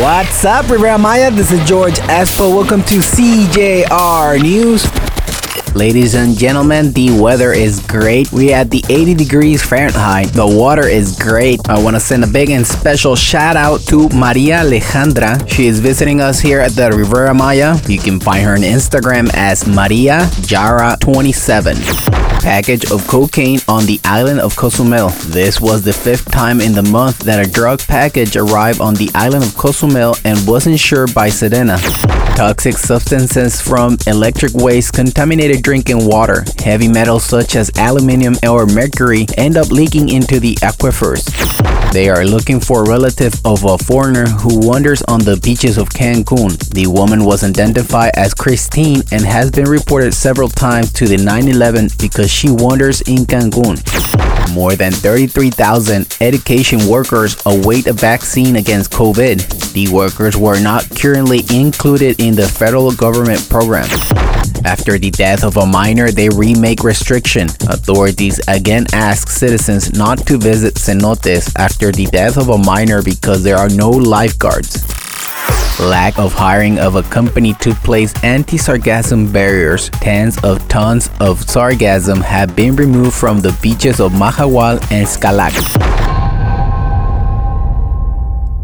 What's up, Riviera Maya? This is George Espo. Welcome to CJR News. Ladies and gentlemen, the weather is great. We at the 80 degrees Fahrenheit. The water is great. I want to send a big and special shout out to Maria Alejandra. She is visiting us here at the Riviera Maya. You can find her on Instagram as Maria Jara27 package of cocaine on the island of Cozumel. This was the fifth time in the month that a drug package arrived on the island of Cozumel and was insured by Sedena. Toxic substances from electric waste contaminated drinking water. Heavy metals such as aluminium or mercury end up leaking into the aquifers. They are looking for a relative of a foreigner who wanders on the beaches of Cancun. The woman was identified as Christine and has been reported several times to the 911 because she wanders in Cancun. More than 33,000 education workers await a vaccine against COVID. The workers were not currently included in the federal government program. After the death of a minor, they remake restriction. Authorities again ask citizens not to visit cenotes after the death of a minor because there are no lifeguards. Lack of hiring of a company to place anti-sargassum barriers. Tens of tons of sargassum have been removed from the beaches of Mahahual and Xcalac.